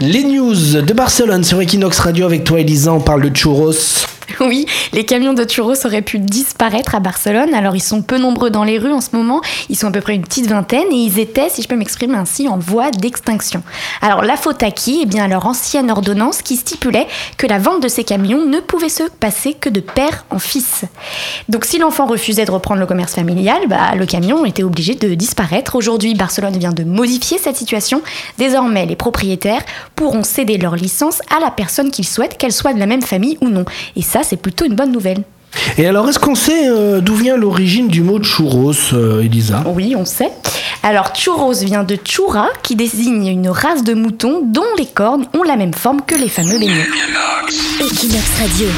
Les news de Barcelone sur Equinox Radio avec toi Elisa, on parle de churros. Oui, les camions de churros auraient pu disparaître à Barcelone. Alors ils sont peu nombreux dans les rues en ce moment. Ils sont à peu près une petite vingtaine et ils étaient, si je peux m'exprimer ainsi, en voie d'extinction. Alors la faute à qui? Eh bien à leur ancienne ordonnance qui stipulait que la vente de ces camions ne pouvait se passer que de père en fils. Donc si l'enfant refusait de reprendre le commerce familial, bah, le camion était obligé de disparaître. Aujourd'hui, Barcelone vient de modifier cette situation. Désormais, les propriétaires pourront céder leur licence à la personne qu'ils souhaitent, qu'elle soit de la même famille ou non. Et ça, c'est plutôt une bonne nouvelle. Et alors, est-ce qu'on sait euh, d'où vient l'origine du mot churros, euh, Elisa? Oui, on sait. Alors, churros vient de chura, qui désigne une race de moutons dont les cornes ont la même forme que les fameux beignets. Equinox Radio.